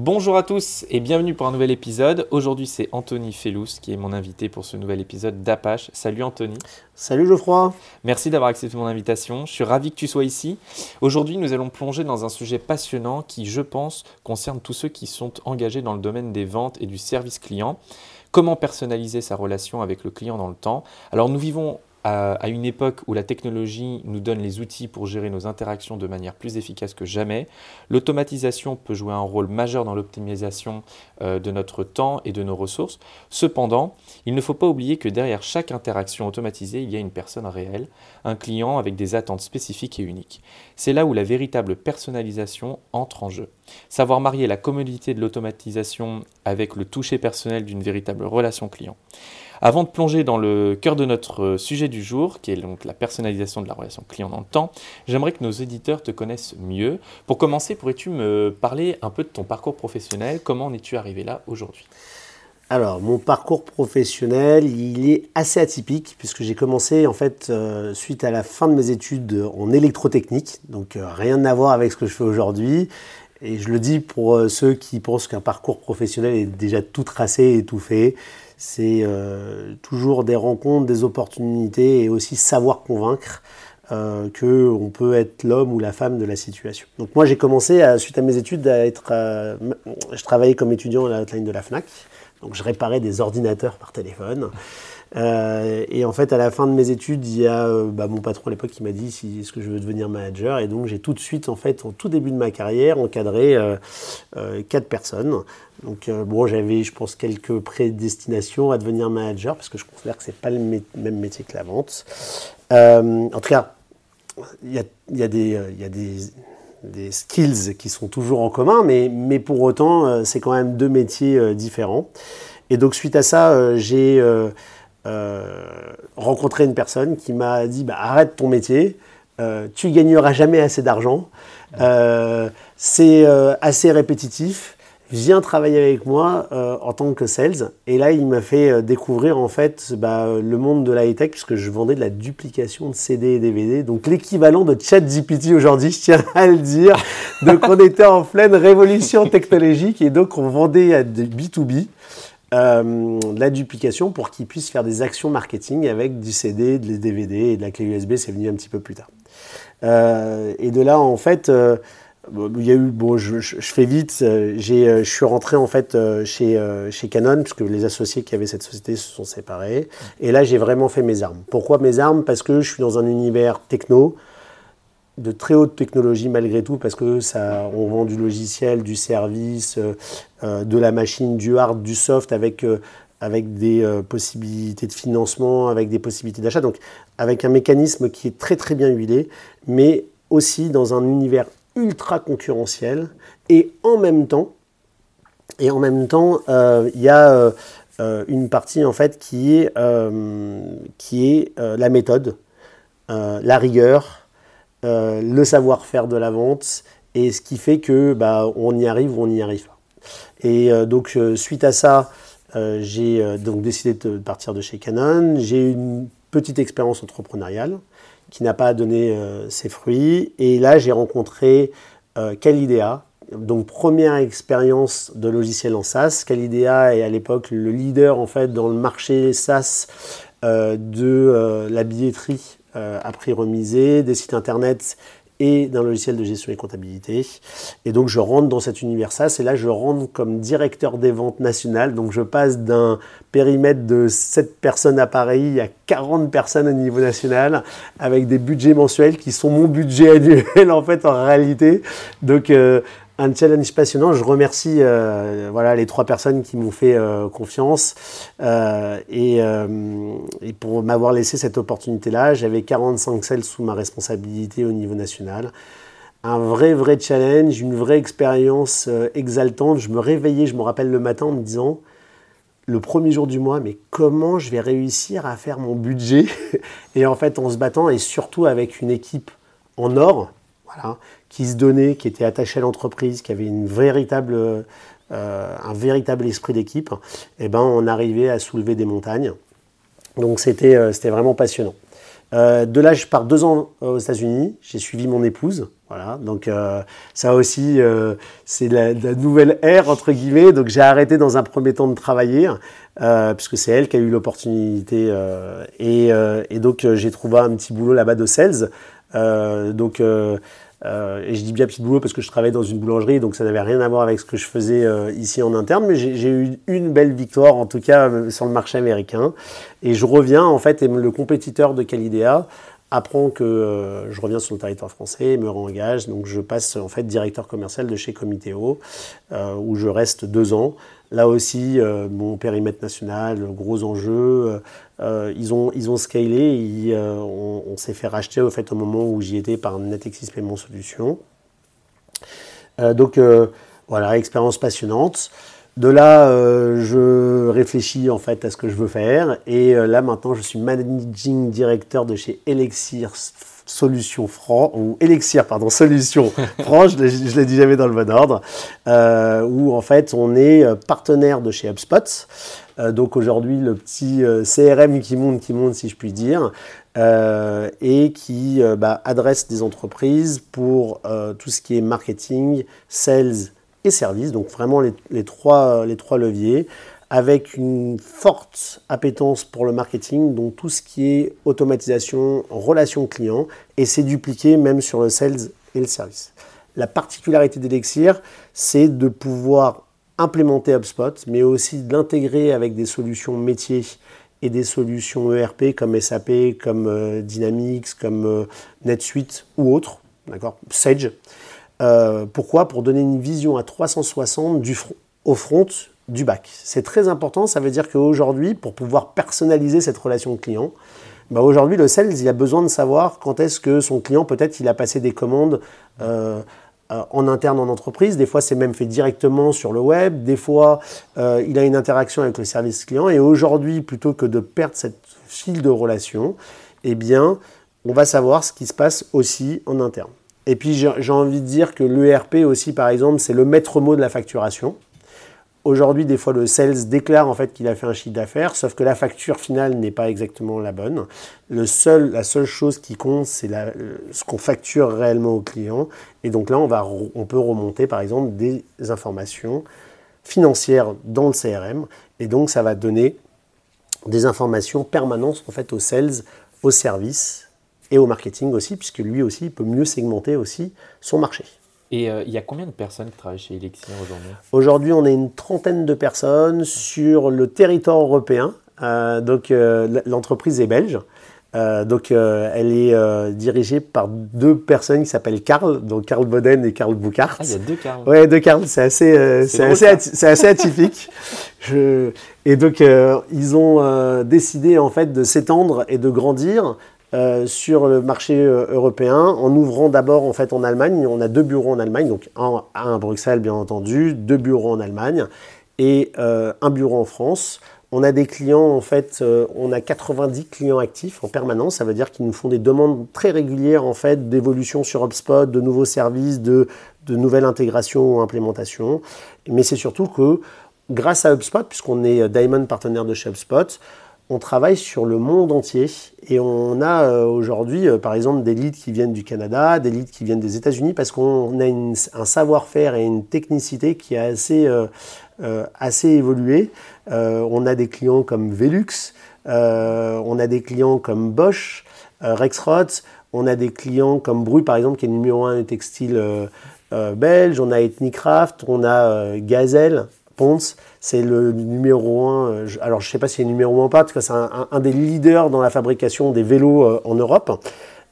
Bonjour à tous et bienvenue pour un nouvel épisode. Aujourd'hui, c'est Anthony Fellous qui est mon invité pour ce nouvel épisode d'Apache. Salut Anthony. Salut Geoffroy. Merci d'avoir accepté mon invitation. Je suis ravi que tu sois ici. Aujourd'hui, nous allons plonger dans un sujet passionnant qui, je pense, concerne tous ceux qui sont engagés dans le domaine des ventes et du service client. Comment personnaliser sa relation avec le client dans le temps? Alors, nous vivons à, une époque où la technologie nous donne les outils pour gérer nos interactions de manière plus efficace que jamais. L'automatisation peut jouer un rôle majeur dans l'optimisation euh, de notre temps et de nos ressources. Cependant, il ne faut pas oublier que derrière chaque interaction automatisée, il y a une personne réelle, un client avec des attentes spécifiques et uniques. C'est là où la véritable personnalisation entre en jeu. Savoir marier la commodité de l'automatisation avec le toucher personnel d'une véritable relation client. Avant de plonger dans le cœur de notre euh, sujet du jour, qui est donc la personnalisation de la relation client dans le temps, j'aimerais que nos éditeurs te connaissent mieux. Pour commencer, pourrais-tu me parler un peu de ton parcours professionnel? Comment en es-tu arrivé là aujourd'hui? Alors, mon parcours professionnel, il est assez atypique puisque j'ai commencé en fait euh, suite à la fin de mes études en électrotechnique, donc euh, rien à voir avec ce que je fais aujourd'hui. Et je le dis pour ceux qui pensent qu'un parcours professionnel est déjà tout tracé et tout fait c'est euh, toujours des rencontres, des opportunités et aussi savoir convaincre euh, qu'on peut être l'homme ou la femme de la situation. Donc moi j'ai commencé, suite à mes études, à être... Je travaillais comme étudiant à la hotline de la FNAC, donc je réparais des ordinateurs par téléphone. Euh, et en fait, à la fin de mes études, il y a euh, bah, mon patron à l'époque qui m'a dit est-ce que je veux devenir manager? Et donc, j'ai tout de suite, en fait, au tout début de ma carrière, encadré euh, quatre personnes. Donc, bon, j'avais, je pense, quelques prédestinations à devenir manager parce que je considère que c'est pas le même métier que la vente. en tout cas, il y a, des, skills qui sont toujours en commun, mais, pour autant, c'est quand même deux métiers différents. Et donc, suite à ça, j'ai euh, rencontré une personne qui m'a dit bah, arrête ton métier, euh, tu gagneras jamais assez d'argent, euh, c'est assez répétitif viens travailler avec moi en tant que sales. Et là, il m'a fait découvrir en fait bah, le monde de la high-tech puisque je vendais de la duplication de CD et DVD, donc l'équivalent de ChatGPT aujourd'hui, je tiens à le dire. Donc on était en pleine révolution technologique et donc on vendait à B2B. Euh, la duplication pour qu'ils puissent faire des actions marketing avec du CD, des DVD et de la clé USB, c'est venu un petit peu plus tard. Euh, et de là, en fait, euh, il y a eu, bon, je, fais vite, je suis rentré en fait chez, chez Canon, puisque les associés qui avaient cette société se sont séparés. Et là, j'ai vraiment fait mes armes. Pourquoi mes armes? Parce que je suis dans un univers techno, de très haute technologie malgré tout, parce que ça, on vend du logiciel, du service, euh, euh, de la machine, du hard, du soft, avec, euh, des possibilités de financement, avec des possibilités d'achat, donc avec un mécanisme qui est très très bien huilé, mais aussi dans un univers ultra concurrentiel, et en même temps, et en même temps, il y a une partie en fait qui est, qui est la méthode, la rigueur, euh, le savoir-faire de la vente et ce qui fait que bah, on y arrive ou on n'y arrive pas. Et euh, donc euh, suite à ça, j'ai donc décidé de partir de chez Canon. J'ai eu une petite expérience entrepreneuriale qui n'a pas donné ses fruits. Et là, j'ai rencontré Calidea, donc première expérience de logiciel en SaaS. Calidea est à l'époque le leader en fait dans le marché SaaS de la billetterie à prix remisé, des sites internet et d'un logiciel de gestion et comptabilité. Et donc je rentre dans cet univers SaaS et là je rentre comme directeur des ventes nationales. Donc je passe d'un périmètre de 7 personnes à Paris à 40 personnes au niveau national avec des budgets mensuels qui sont mon budget annuel en fait en réalité. Donc euh, un challenge passionnant. Je remercie euh, voilà, les trois personnes qui m'ont fait euh, confiance euh, et, et, pour m'avoir laissé cette opportunité-là. J'avais 45 celles sous ma responsabilité au niveau national. Un vrai, vrai challenge, une vraie expérience exaltante. Je me réveillais, je me rappelle le matin en me disant le premier jour du mois, mais comment je vais réussir à faire mon budget? Et en fait, en se battant, et surtout avec une équipe en or, voilà, qui se donnait, qui était attachée à l'entreprise, qui avait une véritable, euh, un véritable esprit d'équipe, eh ben, on arrivait à soulever des montagnes. Donc c'était euh, c'était vraiment passionnant. Euh, de là, je pars deux ans aux États-Unis. J'ai suivi mon épouse. Voilà, donc ça aussi, c'est la, la, nouvelle ère entre guillemets. Donc j'ai arrêté dans un premier temps de travailler, puisque c'est elle qui a eu l'opportunité. Et, donc j'ai trouvé un petit boulot là-bas de sales. donc euh, et je dis bien petit boulot parce que je travaillais dans une boulangerie, donc ça n'avait rien à voir avec ce que je faisais euh, ici en interne, mais j'ai eu une belle victoire, en tout cas euh, sur le marché américain. Et je reviens, en fait, et le compétiteur de Calidea apprend que je reviens sur le territoire français, me réengage, donc je passe en fait directeur commercial de chez Comitéo, où je reste deux ans. Là aussi, euh, mon périmètre national, gros enjeu. Euh, euh, ils, ont, ils ont scalé. on, s'est fait racheter au, fait, au moment où j'y étais par Natexis Payment Solutions. donc voilà, expérience passionnante. De là, je réfléchis en fait à ce que je veux faire. Et là, maintenant, je suis managing director de chez Elixir Solution Franc, ou Elixir, pardon, Solution Franc, je ne l'ai dit jamais dans le bon ordre, euh, où en fait on est euh, partenaire de chez HubSpot. Euh, donc aujourd'hui, le petit CRM qui monte, qui monte, si je puis dire, et qui bah, adresse des entreprises pour tout ce qui est marketing, sales et services, donc vraiment les, trois, les trois leviers avec une forte appétence pour le marketing, donc tout ce qui est automatisation, relation client, et c'est dupliqué même sur le sales et le service. La particularité d'Elixir, c'est de pouvoir implémenter HubSpot, mais aussi d'intégrer avec des solutions métiers et des solutions ERP comme SAP, comme euh, Dynamics, comme euh, NetSuite ou autres, d'accord, Sage. Euh, pourquoi? Pour donner une vision à 360 du front, au front du bac. C'est très important, ça veut dire qu'aujourd'hui, pour pouvoir personnaliser cette relation client, bah aujourd'hui, le sales, il a besoin de savoir quand est-ce que son client, peut-être, il a passé des commandes euh, euh, en interne en entreprise. Des fois, c'est même fait directement sur le web. Des fois, euh, il a une interaction avec le service client. Et aujourd'hui, plutôt que de perdre cette fil de relation, eh bien, on va savoir ce qui se passe aussi en interne. Et puis, j'ai envie de dire que l'ERP aussi, par exemple, c'est le maître mot de la facturation. Aujourd'hui, des fois, le sales déclare en fait qu'il a fait un chiffre d'affaires, sauf que la facture finale n'est pas exactement la bonne. La seule chose qui compte, c'est ce qu'on facture réellement au client. Et donc là, on, on peut remonter, par exemple, des informations financières dans le CRM. Et donc, ça va donner des informations permanentes en fait aux sales, aux services et au marketing aussi, puisque lui aussi, peut mieux segmenter aussi son marché. Et euh, il y a combien de personnes qui travaillent chez Elixir aujourd'hui? Aujourd'hui, on est une trentaine de personnes sur le territoire européen. Euh, donc, euh, l'entreprise est belge. donc, elle est dirigée par deux personnes qui s'appellent Karl, donc Karl Boden et Karl Boucart. Ah, il y a deux Karl. Ouais, deux Karl, c'est assez, c'est assez, assez, atypique. Je... Et donc, ils ont décidé en fait de s'étendre et de grandir euh, sur le marché euh, européen en ouvrant d'abord en fait en Allemagne. On a deux bureaux en Allemagne, donc un, à Bruxelles bien entendu, deux bureaux en Allemagne et euh, un bureau en France. On a des clients en fait, on a 90 clients actifs en permanence. Ça veut dire qu'ils nous font des demandes très régulières en fait d'évolution sur HubSpot, de nouveaux services, de, de nouvelles intégrations ou implémentations. Mais c'est surtout que grâce à HubSpot, puisqu'on est Diamond partenaire de chez HubSpot, on travaille sur le monde entier et on a euh, aujourd'hui, euh, par exemple, des leads qui viennent du Canada, des leads qui viennent des États-Unis parce qu'on a un savoir-faire et une technicité qui est assez, euh, assez évolué. on a des clients comme Velux, on a des clients comme Bosch, Rexroth, on a des clients comme Bru, par exemple, qui est numéro un des textiles belges, on a Ethnicraft, on a Gazelle, C'est le numéro un. Euh, alors, je ne sais pas si c'est numéro un ou pas, c'est un, des leaders dans la fabrication des vélos euh, en Europe.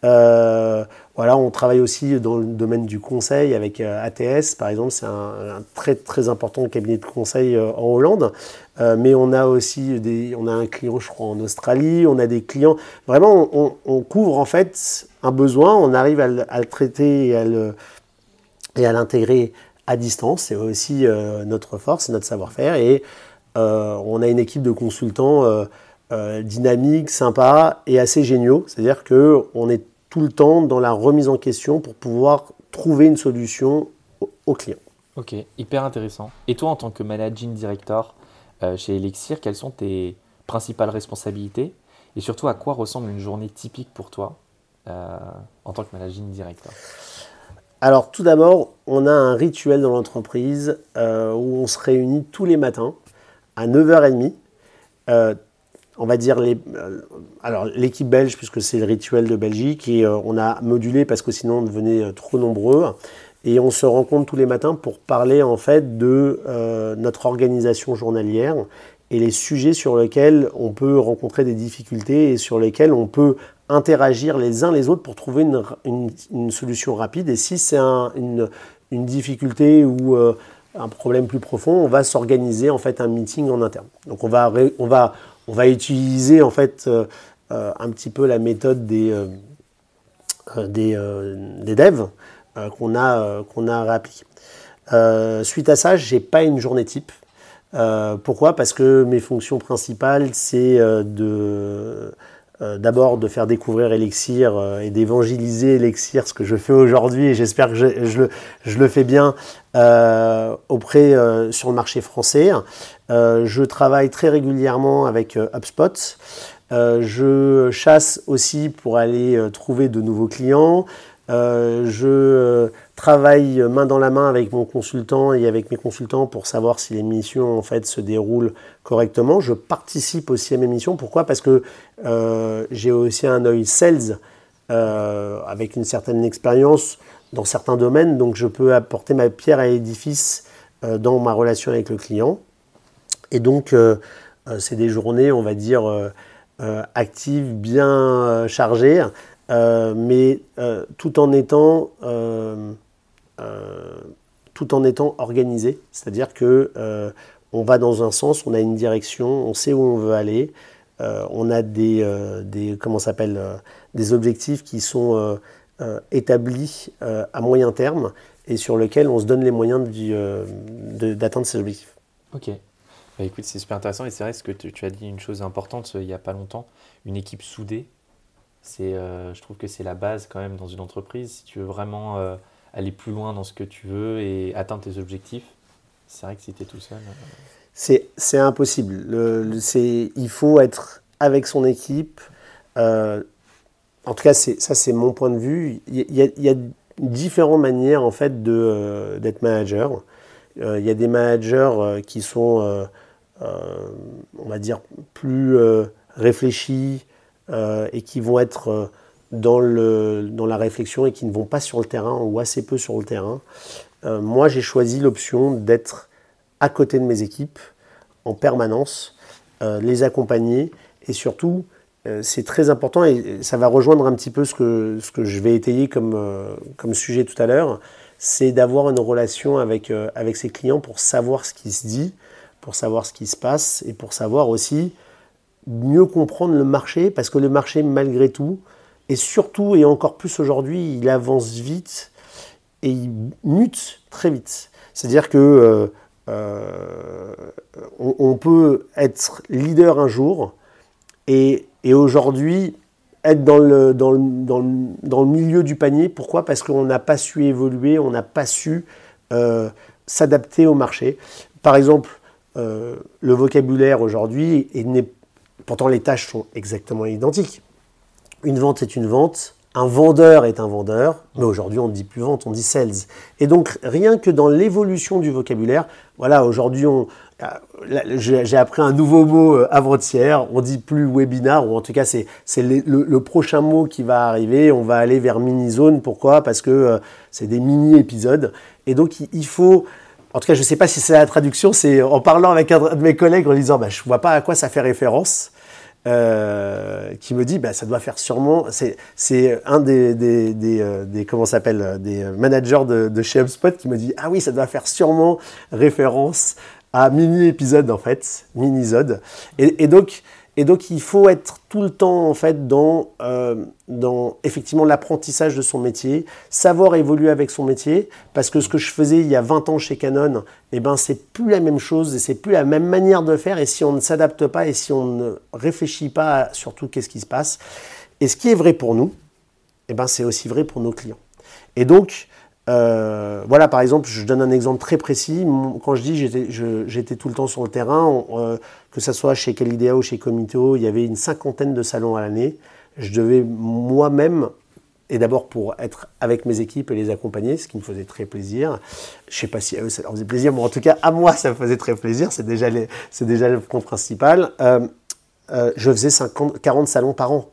Euh, voilà, on travaille aussi dans le domaine du conseil avec ATS, par exemple, c'est un, très très important cabinet de conseil en Hollande. mais on a aussi des, on a un client, je crois, en Australie. On a des clients. Vraiment, on, couvre en fait un besoin. On arrive à le, traiter et à et à l'intégrer à distance. C'est aussi euh, notre force, notre savoir-faire. Et on a une équipe de consultants dynamiques, sympas et assez géniaux. C'est-à-dire qu'on est tout le temps dans la remise en question pour pouvoir trouver une solution au, client. Ok, hyper intéressant. Et toi, en tant que managing director chez Elixir, quelles sont tes principales responsabilités? Et surtout à quoi ressemble une journée typique pour toi en tant que managing director? Alors tout d'abord, on a un rituel dans l'entreprise euh, où on se réunit tous les matins à 9h30. Euh, on va dire euh, alors l'équipe belge puisque c'est le rituel de Belgique et on a modulé parce que sinon on devenait trop nombreux et on se rencontre tous les matins pour parler en fait de notre organisation journalière et les sujets sur lesquels on peut rencontrer des difficultés et sur lesquels on peut interagir les uns les autres pour trouver une, solution rapide. Et si c'est une, difficulté ou euh, un problème plus profond, on va s'organiser en fait un meeting en interne. Donc on va, on va, on va utiliser en fait euh, euh, un petit peu la méthode des, des, devs qu'on a, qu'on suite à ça, j'ai pas une journée type. pourquoi? Parce que mes fonctions principales, c'est de euh, d'abord de faire découvrir Elixir euh, et d'évangéliser Elixir, ce que je fais aujourd'hui, et j'espère que je, le, fais bien euh, auprès sur le marché français. je travaille très régulièrement avec HubSpot. je chasse aussi pour aller trouver de nouveaux clients. je travaille main dans la main avec mon consultant et avec mes consultants pour savoir si les missions en fait se déroulent correctement. Je participe aussi à mes missions. Pourquoi? Parce que euh, j'ai aussi un œil sales euh, avec une certaine expérience dans certains domaines, donc je peux apporter ma pierre à l'édifice euh, dans ma relation avec le client. Et donc c'est des journées, on va dire, actives, bien chargées, mais tout en étant tout en étant organisé, c'est-à-dire que on va dans un sens, on a une direction, on sait où on veut aller, euh, on a des, euh, des comment s'appelle, euh, des objectifs qui sont établis à moyen terme et sur lesquels on se donne les moyens d'atteindre ces objectifs. Ok. Bah, écoute, c'est super intéressant et c'est vrai ce que tu, as dit une chose importante il n'y a pas longtemps, une équipe soudée. C'est, je trouve que c'est la base quand même dans une entreprise. Si tu veux vraiment aller plus loin dans ce que tu veux et atteindre tes objectifs, c'est vrai que si tu es tout seul. Euh, c'est impossible. Le, il faut être avec son équipe. Euh, en tout cas, ça, c'est mon point de vue. Il y, a, différentes manières en fait euh, d'être manager. il y a des managers qui sont, on va dire, plus réfléchis et qui vont être dans, la réflexion et qui ne vont pas sur le terrain ou assez peu sur le terrain. Euh, moi, j'ai choisi l'option d'être à côté de mes équipes en permanence, euh, les accompagner et surtout, euh, c'est très important et ça va rejoindre un petit peu ce que, je vais étayer comme, sujet tout à l'heure, c'est d'avoir une relation avec ses clients pour savoir ce qui se dit, pour savoir ce qui se passe et pour savoir aussi mieux comprendre le marché parce que le marché, malgré tout, et surtout et encore plus aujourd'hui, il avance vite et il mute très vite. C'est-à-dire que euh, euh, on, peut être leader un jour et, aujourd'hui être dans le, milieu du panier. Pourquoi? Parce qu'on n'a pas su évoluer, on n'a pas su euh, s'adapter au marché. Par exemple, le vocabulaire aujourd'hui, pourtant les tâches sont exactement identiques. Une vente est une vente, un vendeur est un vendeur, mais aujourd'hui on ne dit plus vente, on dit sales. Et donc rien que dans l'évolution du vocabulaire, voilà, aujourd'hui euh, j'ai appris un nouveau mot euh, avant-hier, on dit plus webinar, ou en tout cas c'est le, prochain mot qui va arriver, on va aller vers mini-zone, pourquoi? Parce que euh, c'est des mini-épisodes. Et donc il faut, en tout cas je ne sais pas si c'est la traduction, c'est en parlant avec un de mes collègues en disant bah, je ne vois pas à quoi ça fait référence. Euh, qui me dit bah, ça doit faire sûrement. C'est un des, des, des, euh, des comment s'appelle des managers de, de, chez HubSpot qui me dit ah oui ça doit faire sûrement référence à mini épisode en fait, mini-zode. Et, et, donc Et donc il faut être tout le temps en fait dans, euh, dans effectivement l'apprentissage de son métier, savoir évoluer avec son métier, parce que ce que je faisais il y a 20 ans chez Canon, eh ben c'est plus la même chose et c'est plus la même manière de faire. Et si on ne s'adapte pas et si on ne réfléchit pas surtout qu'est-ce qui se passe, et ce qui est vrai pour nous, eh ben c'est aussi vrai pour nos clients. Et donc euh, voilà, par exemple, je donne un exemple très précis. Quand je dis j'étais, tout le temps sur le terrain, euh, que ce soit chez Calidea ou chez Comito, il y avait une cinquantaine de salons à l'année. Je devais moi-même, et d'abord pour être avec mes équipes et les accompagner, ce qui me faisait très plaisir. Je ne sais pas si à eux ça leur faisait plaisir, mais en tout cas à moi ça me faisait très plaisir. C'est déjà, c'est déjà le point principal. Euh, je faisais 50, 40 salons par an.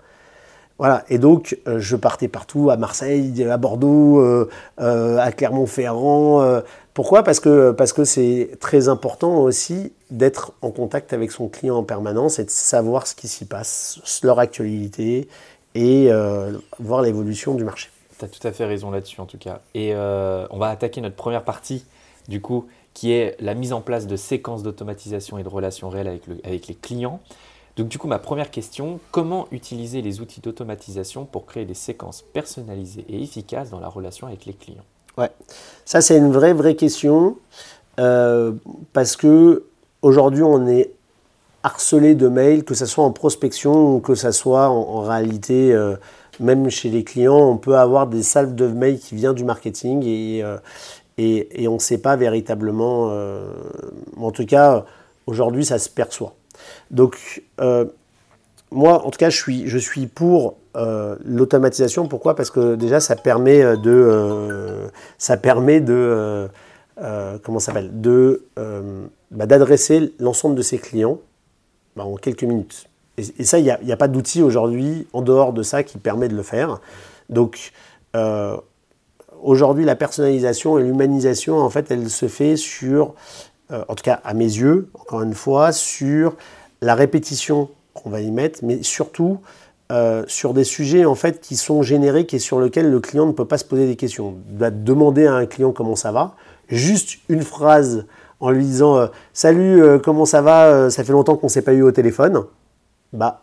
Voilà, et donc euh, je partais partout, à Marseille, à Bordeaux, euh, euh, à Clermont-Ferrand. pourquoi? Parce que parce que c'est très important aussi d'être en contact avec son client en permanence et de savoir ce qui s'y passe, leur actualité et voir l'évolution du marché. Tu as tout à fait raison là-dessus en tout cas. Et on va attaquer notre première partie du coup qui est la mise en place de séquences d'automatisation et de relations réelles avec, avec les clients. Donc du coup, ma première question, comment utiliser les outils d'automatisation pour créer des séquences personnalisées et efficaces dans la relation avec les clients? Ouais, ça c'est une vraie vraie question euh, parce que aujourd'hui on est harcelé de mails, que ce soit en prospection ou que ce soit en, réalité euh, même chez les clients, on peut avoir des salves de mails qui viennent du marketing et, euh, et, et, on ne sait pas véritablement, en tout cas aujourd'hui ça se perçoit. Donc, euh, moi, en tout cas, je suis, je suis pour euh, l'automatisation. Pourquoi? Parce que déjà, ça permet de, euh, ça permet de, comment s'appelle, de, bah, d'adresser l'ensemble de ses clients bah, en quelques minutes. Et, ça, il n'y a, pas d'outil aujourd'hui en dehors de ça qui permet de le faire. Donc, aujourd'hui, la personnalisation et l'humanisation, en fait, elle se fait sur, en tout cas à mes yeux, encore une fois, sur la répétition qu'on va y mettre, mais surtout euh, sur des sujets en fait qui sont génériques et sur lesquels le client ne peut pas se poser des questions. Il demander à un client comment ça va, juste une phrase en lui disant euh, Salut, euh, comment ça va? Ça fait longtemps qu'on ne s'est pas eu au téléphone. Bah,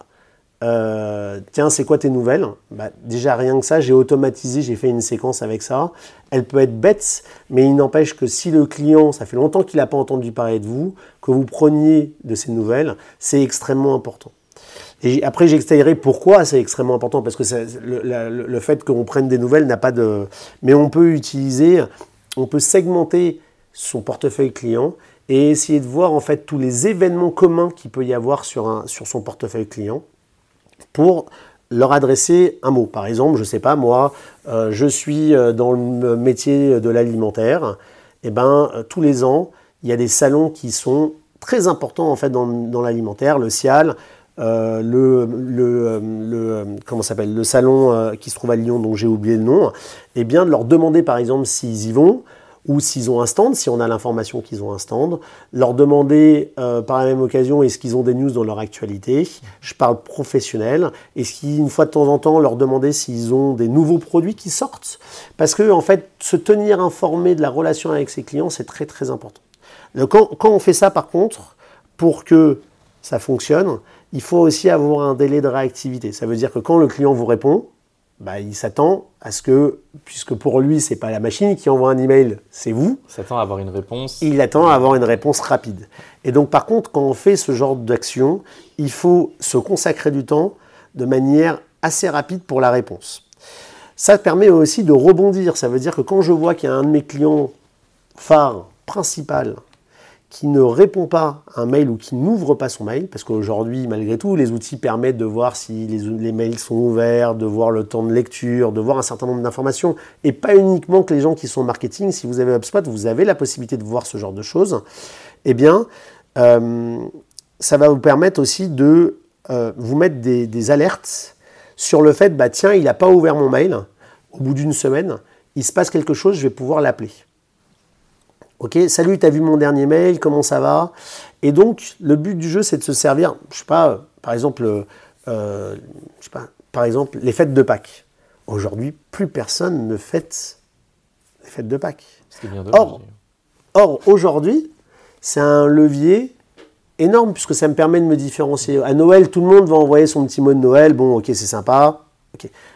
euh, tiens, c'est quoi tes nouvelles? Bah, Déjà, rien que ça, j'ai automatisé, j'ai fait une séquence avec ça. Elle peut être bête, mais il n'empêche que si le client, ça fait longtemps qu'il n'a pas entendu parler de vous, que vous preniez de ces nouvelles, c'est extrêmement important. Après, j'extaillerai pourquoi c'est extrêmement important, parce que le, le, fait qu'on prenne des nouvelles n'a pas de... Mais on peut utiliser, on peut segmenter son portefeuille client et essayer de voir en fait tous les événements communs qu'il peut y avoir sur son portefeuille client pour leur adresser un mot. Par exemple, je ne sais pas, moi, euh, je suis euh, dans le métier de l'alimentaire, et eh ben, euh, tous les ans, il y a des salons qui sont très importants en fait dans, l'alimentaire, le CIAL, le, le, comment s'appelle, le salon qui se trouve à Lyon, dont j'ai oublié le nom, et eh bien de leur demander par exemple s'ils y vont, ou s'ils ont un stand, si on a l'information qu'ils ont un stand, leur demander euh, par la même occasion est-ce qu'ils ont des news dans leur actualité, je parle professionnel, et ce une fois de temps en temps leur demander s'ils ont des nouveaux produits qui sortent, parce que en fait se tenir informé de la relation avec ses clients c'est très très important. quand, quand on fait ça par contre, pour que ça fonctionne, il faut aussi avoir un délai de réactivité. Ça veut dire que quand le client vous répond, bah, il s'attend à ce que, puisque pour lui, c'est pas la machine qui envoie un email, c'est vous. Il s'attend à avoir une réponse. Il attend à avoir une réponse rapide. Et donc, par contre, quand on fait ce genre d'action, il faut se consacrer du temps de manière assez rapide pour la réponse. Ça permet aussi de rebondir. Ça veut dire que quand je vois qu'il y a un de mes clients phares, principal, qui ne répond pas à un mail ou qui n'ouvre pas son mail, parce qu'aujourd'hui, malgré tout, les outils permettent de voir si les, mails sont ouverts, de voir le temps de lecture, de voir un certain nombre d'informations, et pas uniquement que les gens qui sont marketing, si vous avez HubSpot, vous avez la possibilité de voir ce genre de choses, eh bien, euh, ça va vous permettre aussi de euh, vous mettre des, alertes sur le fait, bah tiens, il n'a pas ouvert mon mail, au bout d'une semaine, il se passe quelque chose, je vais pouvoir l'appeler. Ok, salut, tu as vu mon dernier mail, comment ça va? Et donc, le but du jeu, c'est de se servir, je sais pas, par exemple, euh, je sais pas, par exemple, les fêtes de Pâques. Aujourd'hui, plus personne ne fête les fêtes de Pâques. Bien or, or aujourd'hui, c'est un levier énorme puisque ça me permet de me différencier. À Noël, tout le monde va envoyer son petit mot de Noël. Bon, ok, c'est sympa.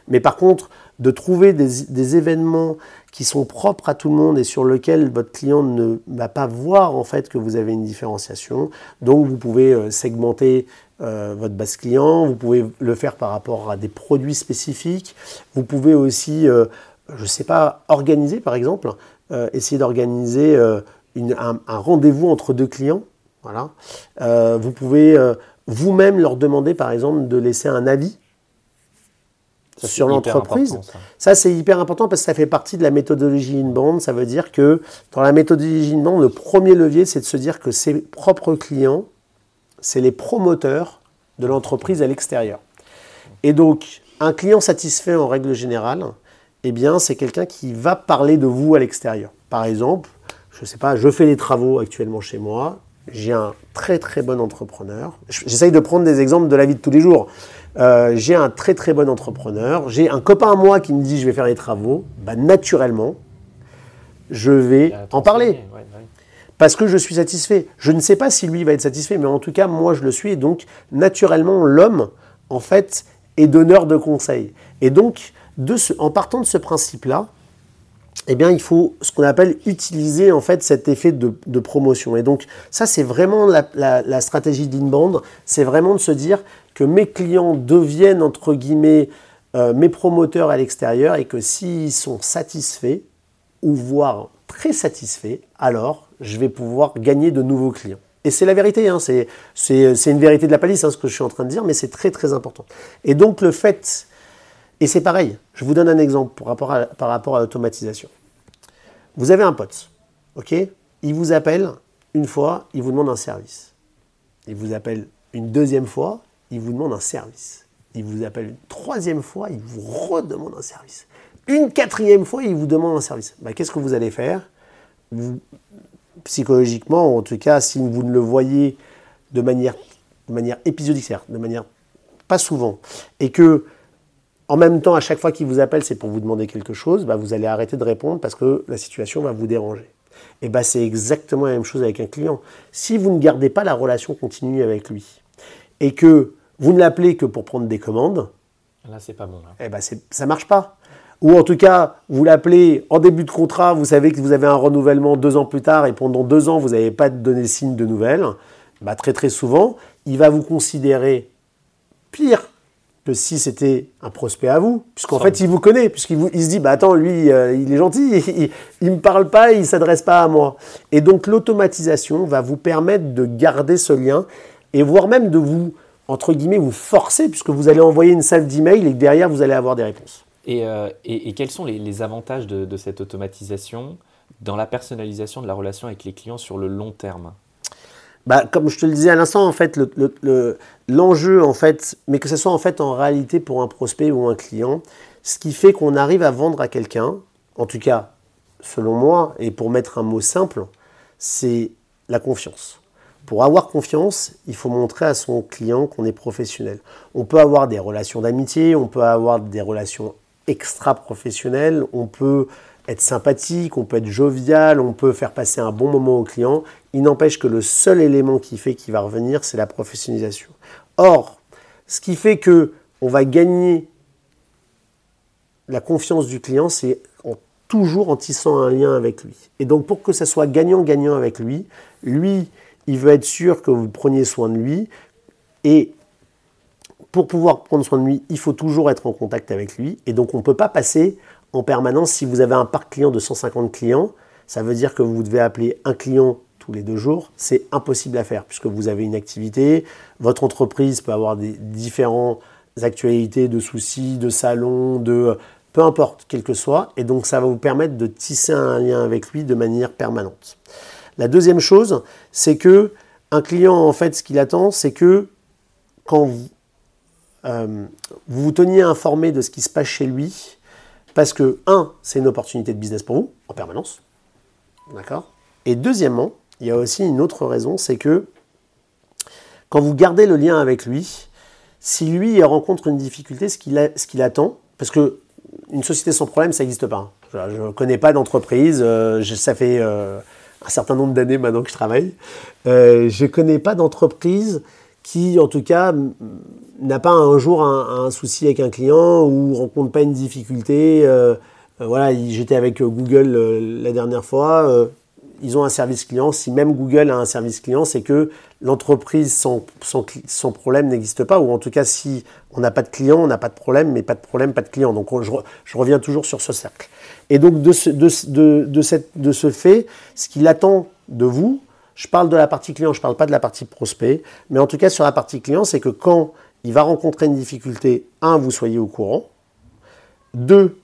Mais par contre, de trouver des, événements qui sont propres à tout le monde et sur lesquels votre client ne va pas voir en fait que vous avez une différenciation. Donc vous pouvez euh, segmenter euh, votre base client, vous pouvez le faire par rapport à des produits spécifiques, vous pouvez aussi, euh, je ne sais pas, organiser par exemple, essayer d'organiser un, un rendez-vous entre deux clients. Voilà. vous pouvez vous-même leur demander par exemple de laisser un avis sur l'entreprise. Ça, c'est hyper important parce que ça fait partie de la méthodologie inbound. Ça veut dire que dans la méthodologie inbound, le premier levier, c'est de se dire que ses propres clients, c'est les promoteurs de l'entreprise à l'extérieur. Et donc, un client satisfait en règle générale, eh bien, c'est quelqu'un qui va parler de vous à l'extérieur. Par exemple, je ne sais pas, je fais des travaux actuellement chez moi, j'ai un très très bon entrepreneur. J'essaye de prendre des exemples de la vie de tous les jours. Euh, j'ai un très très bon entrepreneur, j'ai un copain à moi qui me dit je vais faire les travaux, bah, naturellement, je vais en parler. Parce que je suis satisfait. Je ne sais pas si lui va être satisfait, mais en tout cas, moi, je le suis. Et donc, naturellement, l'homme, en fait, est donneur de conseils. Et donc, de en partant de ce principe-là, eh bien, il faut ce qu'on appelle utiliser en fait cet effet de, promotion. Et donc, ça, c'est vraiment la, la stratégie d'inbound. C'est vraiment de se dire, que mes clients deviennent, entre guillemets, euh, mes promoteurs à l'extérieur et que s'ils sont satisfaits, ou voire très satisfaits, alors je vais pouvoir gagner de nouveaux clients. Et c'est la vérité, hein, c'est une vérité de la palisse, hein, ce que je suis en train de dire, mais c'est très très important. Et donc le fait, et c'est pareil, je vous donne un exemple par rapport à, l'automatisation. Vous avez un pote, ok? Il vous appelle une fois, il vous demande un service. Il vous appelle une deuxième fois, il vous demande un service. Il vous appelle une troisième fois, il vous redemande un service. Une quatrième fois, il vous demande un service. Bah, qu'est-ce que vous allez faire? Psychologiquement, en tout cas, si vous ne le voyez de manière, de manière épisodique, cest de manière pas souvent, et que en même temps, à chaque fois qu'il vous appelle, c'est pour vous demander quelque chose, bah, vous allez arrêter de répondre parce que la situation va vous déranger. Et bah, c'est exactement la même chose avec un client. Si vous ne gardez pas la relation continue avec lui, et que vous ne l'appelez que pour prendre des commandes, là c'est pas bon. Eh ben ça marche pas. Ou en tout cas, vous l'appelez en début de contrat, vous savez que vous avez un renouvellement deux ans plus tard et pendant deux ans vous n'avez pas donné signe de nouvelles. Bah, très très souvent, il va vous considérer pire que si c'était un prospect à vous, puisqu'en fait il vous connaît, puisqu'il il se dit bah attends lui euh, il est gentil, il, ne me parle pas, il s'adresse pas à moi. Et donc l'automatisation va vous permettre de garder ce lien et voire même de vous, entre guillemets, vous forcer, puisque vous allez envoyer une salle d'email et que derrière, vous allez avoir des réponses. Et, euh, et, quels sont les, avantages de, cette automatisation dans la personnalisation de la relation avec les clients sur le long terme? Bah, comme je te le disais à l'instant, en fait, l'enjeu, en fait, mais que ce soit en fait en réalité pour un prospect ou un client, ce qui fait qu'on arrive à vendre à quelqu'un, en tout cas, selon moi, et pour mettre un mot simple, c'est la confiance. Pour avoir confiance, il faut montrer à son client qu'on est professionnel. On peut avoir des relations d'amitié, on peut avoir des relations extra-professionnelles, on peut être sympathique, on peut être jovial, on peut faire passer un bon moment au client. Il n'empêche que le seul élément qui fait qu'il va revenir, c'est la professionnalisation. Or, ce qui fait que on va gagner la confiance du client, c'est toujours en tissant un lien avec lui. Et donc pour que ça soit gagnant-gagnant avec lui, lui, il veut être sûr que vous preniez soin de lui. Et pour pouvoir prendre soin de lui, il faut toujours être en contact avec lui. Et donc on ne peut pas passer en permanence, si vous avez un parc client de 150 clients, ça veut dire que vous devez appeler un client tous les deux jours. C'est impossible à faire puisque vous avez une activité. Votre entreprise peut avoir des différentes actualités de soucis, de salons, de peu importe, quel que soit. Et donc ça va vous permettre de tisser un lien avec lui de manière permanente. La deuxième chose, c'est que un client, en fait, ce qu'il attend, c'est que quand euh, vous, vous teniez informé de ce qui se passe chez lui, parce que, un, c'est une opportunité de business pour vous, en permanence. D'accord? Et deuxièmement, il y a aussi une autre raison, c'est que quand vous gardez le lien avec lui, si lui rencontre une difficulté, ce qu'il attend, parce que une société sans problème, ça n'existe pas. Je ne connais pas d'entreprise, euh, ça fait euh, un certain nombre d'années maintenant que je travaille, euh, je ne connais pas d'entreprise qui, en tout cas, n'a pas un jour un, souci avec un client ou rencontre pas une difficulté. Euh, euh, voilà, j'étais avec Google la dernière fois. ils ont un service client. Si même Google a un service client, c'est que l'entreprise sans, sans, problème n'existe pas. Ou en tout cas, si on n'a pas de client, on n'a pas de problème, mais pas de problème, pas de client. Donc je, je reviens toujours sur ce cercle. Et donc de ce, de, de, cette, de ce fait, ce qu'il attend de vous, je parle de la partie client, je ne parle pas de la partie prospect, mais en tout cas sur la partie client, c'est que quand il va rencontrer une difficulté, un, vous soyez au courant, deux,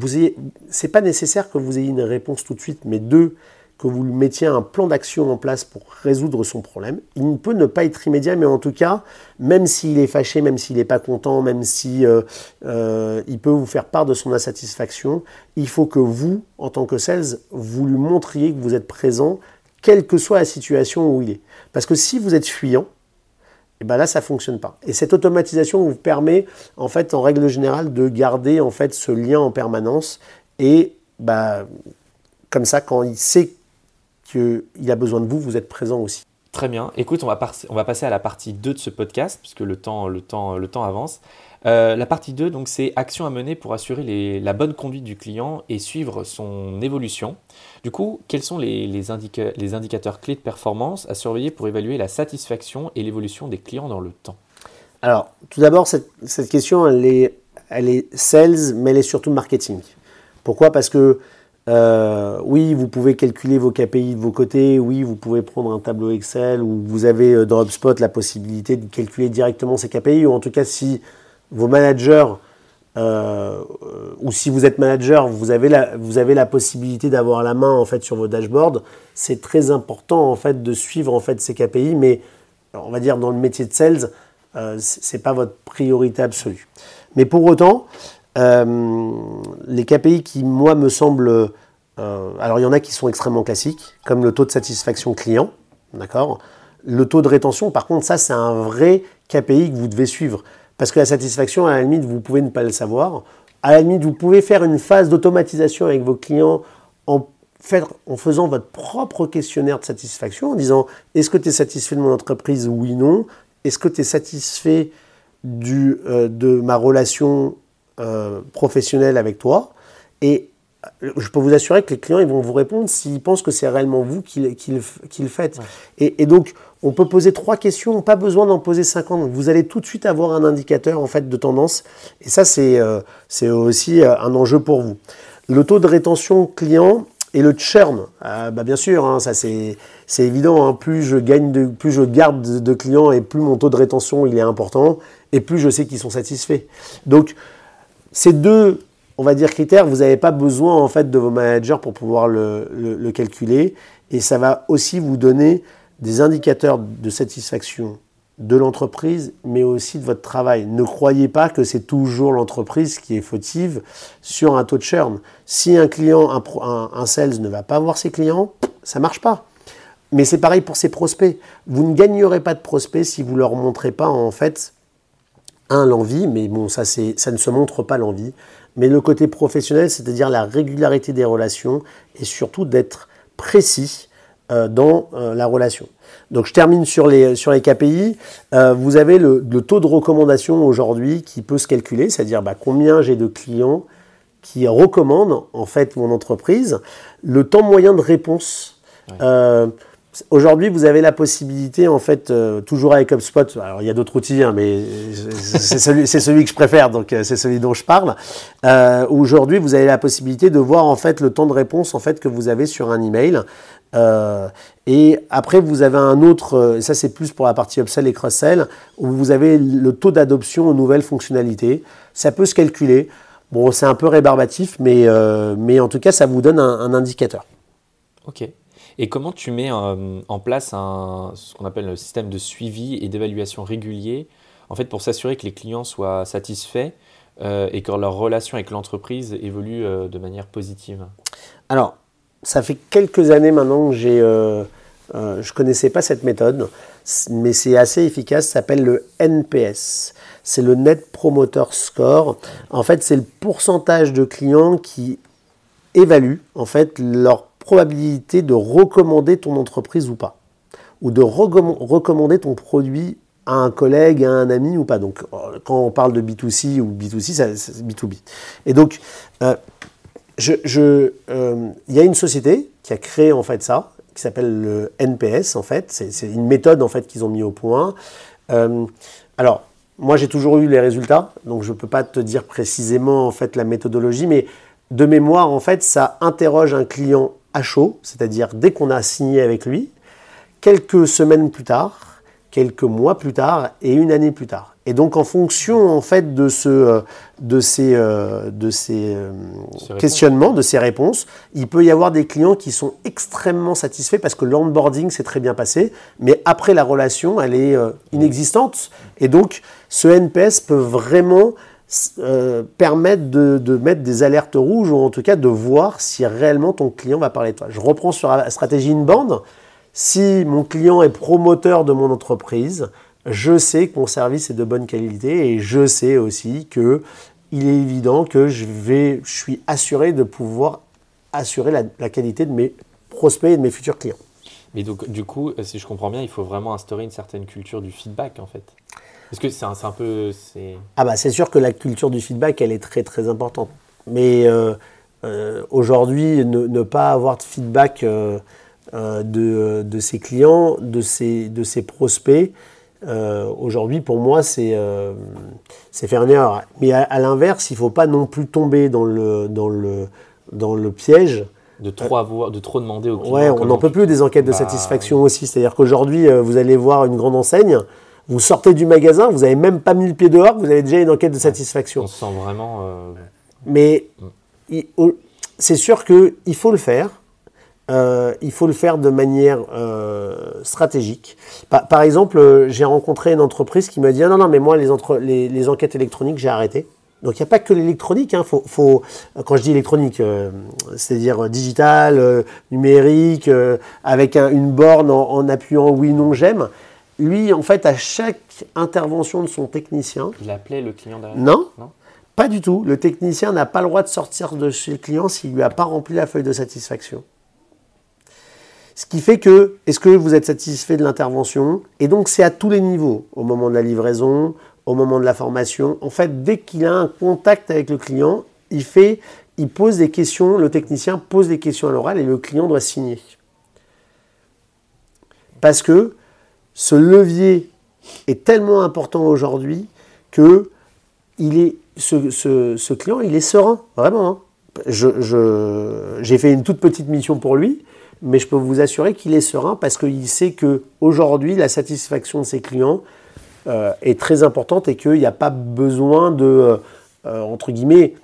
ce n'est pas nécessaire que vous ayez une réponse tout de suite, mais deux, que vous mettiez un plan d'action en place pour résoudre son problème. Il ne peut ne pas être immédiat, mais en tout cas, même s'il est fâché, même s'il n'est pas content, même si euh, euh, il peut vous faire part de son insatisfaction, il faut que vous, en tant que sales, vous lui montriez que vous êtes présent, quelle que soit la situation où il est. Parce que si vous êtes fuyant, et eh ben là, ça ne fonctionne pas. Et cette automatisation vous permet, en fait, en règle générale, de garder en fait ce lien en permanence. Et bah, comme ça, quand il sait qu'il a besoin de vous, vous êtes présent aussi. Très bien. Écoute, on va, on va passer à la partie 2 de ce podcast, puisque le temps, le temps, le temps avance. Euh, la partie 2, donc, c'est action à mener pour assurer la bonne conduite du client et suivre son évolution. Du coup, quels sont les, indicateurs clés de performance à surveiller pour évaluer la satisfaction et l'évolution des clients dans le temps? Alors, tout d'abord, cette, question, elle est, elle est sales, mais elle est surtout marketing. Pourquoi? Parce que euh, oui, vous pouvez calculer vos KPI de vos côtés. Oui, vous pouvez prendre un tableau Excel ou vous avez euh, dans HubSpot la possibilité de calculer directement ces KPI. Ou en tout cas, si vos managers euh, ou si vous êtes manager, vous avez la, vous avez la possibilité d'avoir la main en fait sur vos dashboards. C'est très important en fait de suivre en fait ces KPI, mais on va dire dans le métier de sales, euh, c'est pas votre priorité absolue. Mais pour autant, euh, les KPI qui, moi, me semblent... Euh, alors, il y en a qui sont extrêmement classiques, comme le taux de satisfaction client, d'accord? Le taux de rétention, par contre, ça, c'est un vrai KPI que vous devez suivre. Parce que la satisfaction, à la limite, vous pouvez ne pas le savoir. À la limite, vous pouvez faire une phase d'automatisation avec vos clients en, faisant votre propre questionnaire de satisfaction, en disant est-ce que tu es satisfait de mon entreprise? Oui, non. Est-ce que tu es satisfait du, euh, de ma relation euh, professionnel avec toi? Je peux vous assurer que les clients ils vont vous répondre s'ils pensent que c'est réellement vous qui, le faites. Et, donc, on peut poser trois questions, pas besoin d'en poser 50. Vous allez tout de suite avoir un indicateur en fait de tendance. Et ça, c'est euh, aussi euh, un enjeu pour vous. Le taux de rétention client et le churn. bah bien sûr, hein, ça c'est évident. Hein. plus je gagne, de, plus je garde de, de, clients et plus mon taux de rétention il est important et plus je sais qu'ils sont satisfaits. Donc ces deux, on va dire, critères, vous n'avez pas besoin en fait de vos managers pour pouvoir le, calculer. Et ça va aussi vous donner des indicateurs de satisfaction de l'entreprise, mais aussi de votre travail. Ne croyez pas que c'est toujours l'entreprise qui est fautive sur un taux de churn. Si un client, un, sales ne va pas voir ses clients, ça ne marche pas. Mais c'est pareil pour ses prospects. Vous ne gagnerez pas de prospects si vous ne leur montrez pas en fait un, l'envie, mais bon, ça ne se montre pas l'envie, mais le côté professionnel, c'est-à-dire la régularité des relations et surtout d'être précis euh, dans euh, la relation. Donc je termine sur les, sur les KPI. Euh, vous avez le, taux de recommandation aujourd'hui qui peut se calculer, c'est-à-dire bah, combien j'ai de clients qui recommandent en fait mon entreprise, le temps moyen de réponse. Aujourd'hui, vous avez la possibilité, en fait, euh, toujours avec HubSpot, alors il y a d'autres outils, hein, mais c'est celui, celui, que je préfère, donc euh, c'est celui dont je parle. Euh, Aujourd'hui, vous avez la possibilité de voir en fait le temps de réponse en fait que vous avez sur un email. Euh, et après, vous avez un autre, ça c'est plus pour la partie upsell et cross-sell, où vous avez le taux d'adoption aux nouvelles fonctionnalités. Ça peut se calculer. Bon, c'est un peu rébarbatif, mais, mais en tout cas, ça vous donne un, un indicateur. Ok. Et comment tu mets euh, en place un, ce qu'on appelle le système de suivi et d'évaluation régulier, en fait, pour s'assurer que les clients soient satisfaits euh, et que leur relation avec l'entreprise évolue euh, de manière positive? Alors, ça fait quelques années maintenant que j'ai, je ne connaissais pas cette méthode, mais c'est assez efficace. Ça s'appelle le NPS. C'est le Net Promoter Score. En fait, c'est le pourcentage de clients qui évaluent en fait leur probabilité de recommander ton entreprise ou pas, ou de recommander ton produit à un collègue, à un ami ou pas. Donc, euh, quand on parle de B2C ou B2C, c'est B2B. Et donc, euh, euh, il y a une société qui a créé en fait ça, qui s'appelle le NPS en fait. C'est une méthode en fait qu'ils ont mis au point. alors, moi j'ai toujours eu les résultats, donc je ne peux pas te dire précisément en fait la méthodologie, mais de mémoire en fait, ça interroge un client à chaud, c'est-à-dire dès qu'on a signé avec lui, quelques semaines plus tard, quelques mois plus tard et une année plus tard. Et donc en fonction en fait de, ce, euh, de ces, euh, de ces euh, questionnements, de ces réponses, il peut y avoir des clients qui sont extrêmement satisfaits parce que l'onboarding s'est très bien passé, mais après la relation, elle est inexistante. Et donc ce NPS peut vraiment permettre de, de, mettre des alertes rouges ou en tout cas de voir si réellement ton client va parler de toi. Je reprends sur la stratégie inbound. Si mon client est promoteur de mon entreprise, je sais que mon service est de bonne qualité et je sais aussi que il est évident que je, vais, je suis assuré de pouvoir assurer la, qualité de mes prospects et de mes futurs clients. Mais donc, du coup, si je comprends bien, il faut vraiment instaurer une certaine culture du feedback, en fait. Est-ce que c'est un, un, peu. Ah, bah, c'est sûr que la culture du feedback, elle est très, très importante. Mais euh, euh, aujourd'hui, ne, pas avoir de feedback. Euh, de, de, ses clients, de ses, de ses prospects. Aujourd'hui, pour moi, c'est faire une erreur. Mais à, l'inverse, il ne faut pas non plus tomber dans le, dans le, dans le piège. De trop, avoir, de trop demander aux clients. Ouais, on n'en peut plus des enquêtes de bah, satisfaction aussi. C'est-à-dire qu'aujourd'hui, vous allez voir une grande enseigne, vous sortez du magasin, vous n'avez même pas mis le pied dehors, vous avez déjà une enquête de satisfaction. On se sent vraiment. Mais mm. c'est sûr qu'il faut le faire. Euh, il faut le faire de manière euh, stratégique. Par, exemple, euh, j'ai rencontré une entreprise qui m'a dit ah non, non, mais moi, les, les, enquêtes électroniques, j'ai arrêté. Donc il n'y a pas que l'électronique. Hein, faut, quand je dis électronique, c'est-à-dire digital, numérique, avec une borne en, appuyant oui, non, j'aime. Lui, en fait, à chaque intervention de son technicien. Il appelait le client derrière Non. non pas du tout. Le technicien n'a pas le droit de sortir de chez le client s'il ne lui a pas rempli la feuille de satisfaction. Ce qui fait que, est-ce que vous êtes satisfait de l'intervention? Et donc, c'est à tous les niveaux, au moment de la livraison, au moment de la formation. En fait, dès qu'il a un contact avec le client, il fait, il pose des questions, le technicien pose des questions à l'oral et le client doit signer. Parce que ce levier est tellement important aujourd'hui que il est, ce, client, il est serein, vraiment. Hein. j'ai fait une toute petite mission pour lui mais je peux vous assurer qu'il est serein parce qu'il sait qu'aujourd'hui, la satisfaction de ses clients euh, est très importante et qu'il n'y a pas besoin de, euh, euh, entre guillemets,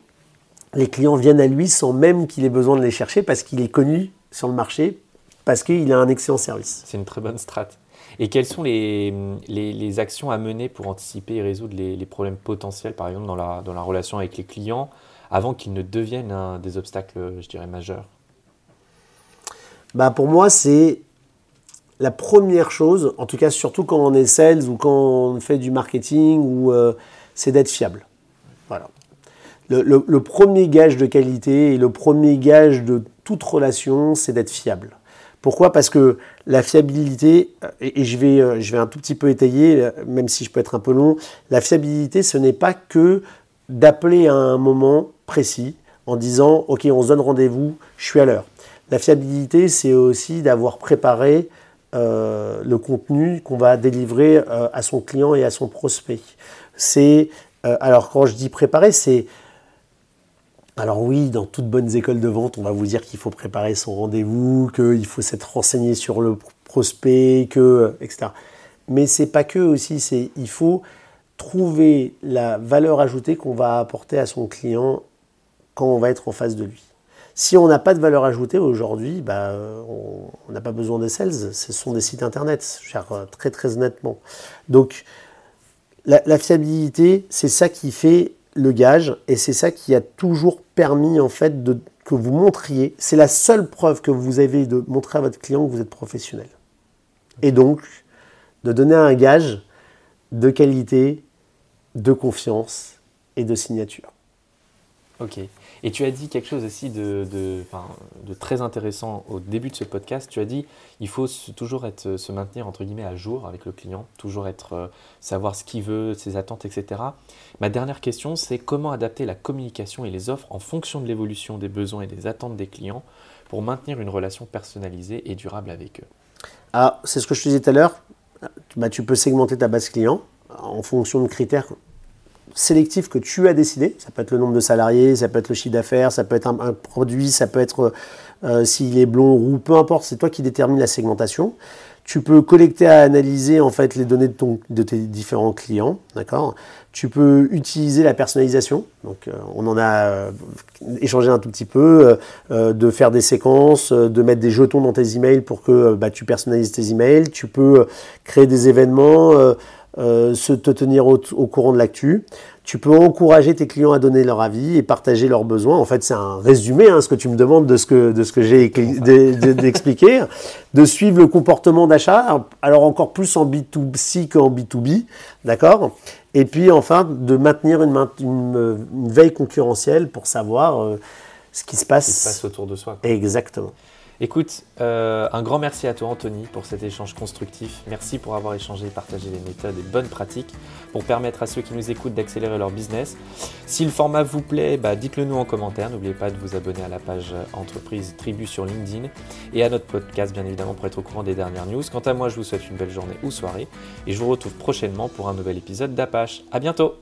les clients viennent à lui sans même qu'il ait besoin de les chercher parce qu'il est connu sur le marché, parce qu'il a un excellent service. C'est une très bonne strate. Et quelles sont les, les, actions à mener pour anticiper et résoudre les, problèmes potentiels, par exemple, dans la, dans la relation avec les clients, avant qu'ils ne deviennent des obstacles, je dirais, majeurs? Bah pour moi, c'est la première chose, en tout cas surtout quand on est sales ou quand on fait du marketing, ou euh, c'est d'être fiable. Voilà. Le, premier gage de qualité et le premier gage de toute relation, c'est d'être fiable. Pourquoi? Parce que la fiabilité, et je vais, euh, je vais un tout petit peu étayer, même si je peux être un peu long, la fiabilité, ce n'est pas que d'appeler à un moment précis en disant, OK, on se donne rendez-vous, je suis à l'heure. La fiabilité, c'est aussi d'avoir préparé euh, le contenu qu'on va délivrer euh, à son client et à son prospect. C'est euh, alors quand je dis préparer, c'est alors oui, dans toutes bonnes écoles de vente, on va vous dire qu'il faut préparer son rendez-vous, qu'il faut s'être renseigné sur le prospect, que etc. Mais c'est pas que aussi, c'est il faut trouver la valeur ajoutée qu'on va apporter à son client quand on va être en face de lui. Si on n'a pas de valeur ajoutée aujourd'hui, bah, on n'a pas besoin de sales, ce sont des sites internet, euh, très très honnêtement. Donc la, fiabilité, c'est ça qui fait le gage et c'est ça qui a toujours permis en fait de, que vous montriez, c'est la seule preuve que vous avez de montrer à votre client que vous êtes professionnel. Et donc de donner un gage de qualité, de confiance et de signature. Ok. Et tu as dit quelque chose aussi de, très intéressant au début de ce podcast. Tu as dit il faut toujours être, se maintenir entre guillemets à jour avec le client, toujours être, euh, savoir ce qu'il veut, ses attentes, etc. Ma dernière question, c'est comment adapter la communication et les offres en fonction de l'évolution des besoins et des attentes des clients pour maintenir une relation personnalisée et durable avec eux? Ah, c'est ce que je te disais tout à l'heure. Bah, tu peux segmenter ta base client en fonction de critères sélectif que tu as décidé. Ça peut être le nombre de salariés, ça peut être le chiffre d'affaires, ça peut être un, produit, ça peut être euh, s'il est blond, roux, peu importe, c'est toi qui détermine la segmentation. Tu peux collecter et analyser en fait les données de, ton, de tes différents clients, Tu peux utiliser la personnalisation. Donc, euh, on en a euh, échangé un tout petit peu, de faire des séquences, de mettre des jetons dans tes emails pour que bah, tu personnalises tes emails. Tu peux créer des événements euh, se te tenir au, courant de l'actu. Tu peux encourager tes clients à donner leur avis et partager leurs besoins. En fait, c'est un résumé, hein, ce que tu me demandes de ce que, de ce que j'ai expliqué. de suivre le comportement d'achat, alors encore plus en B2C qu'en B2B, d'accord? Et puis enfin, de maintenir une, une, veille concurrentielle pour savoir euh, ce qui se passe. Ce qui se passe autour de soi. Exactement. Écoute, euh, un grand merci à toi Anthony pour cet échange constructif. Merci pour avoir échangé et partagé les méthodes et bonnes pratiques pour permettre à ceux qui nous écoutent d'accélérer leur business. Si le format vous plaît, bah, dites-le nous en commentaire. N'oubliez pas de vous abonner à la page entreprise Tribu sur LinkedIn et à notre podcast bien évidemment pour être au courant des dernières news. Quant à moi, je vous souhaite une belle journée ou soirée et je vous retrouve prochainement pour un nouvel épisode d'Apache. À bientôt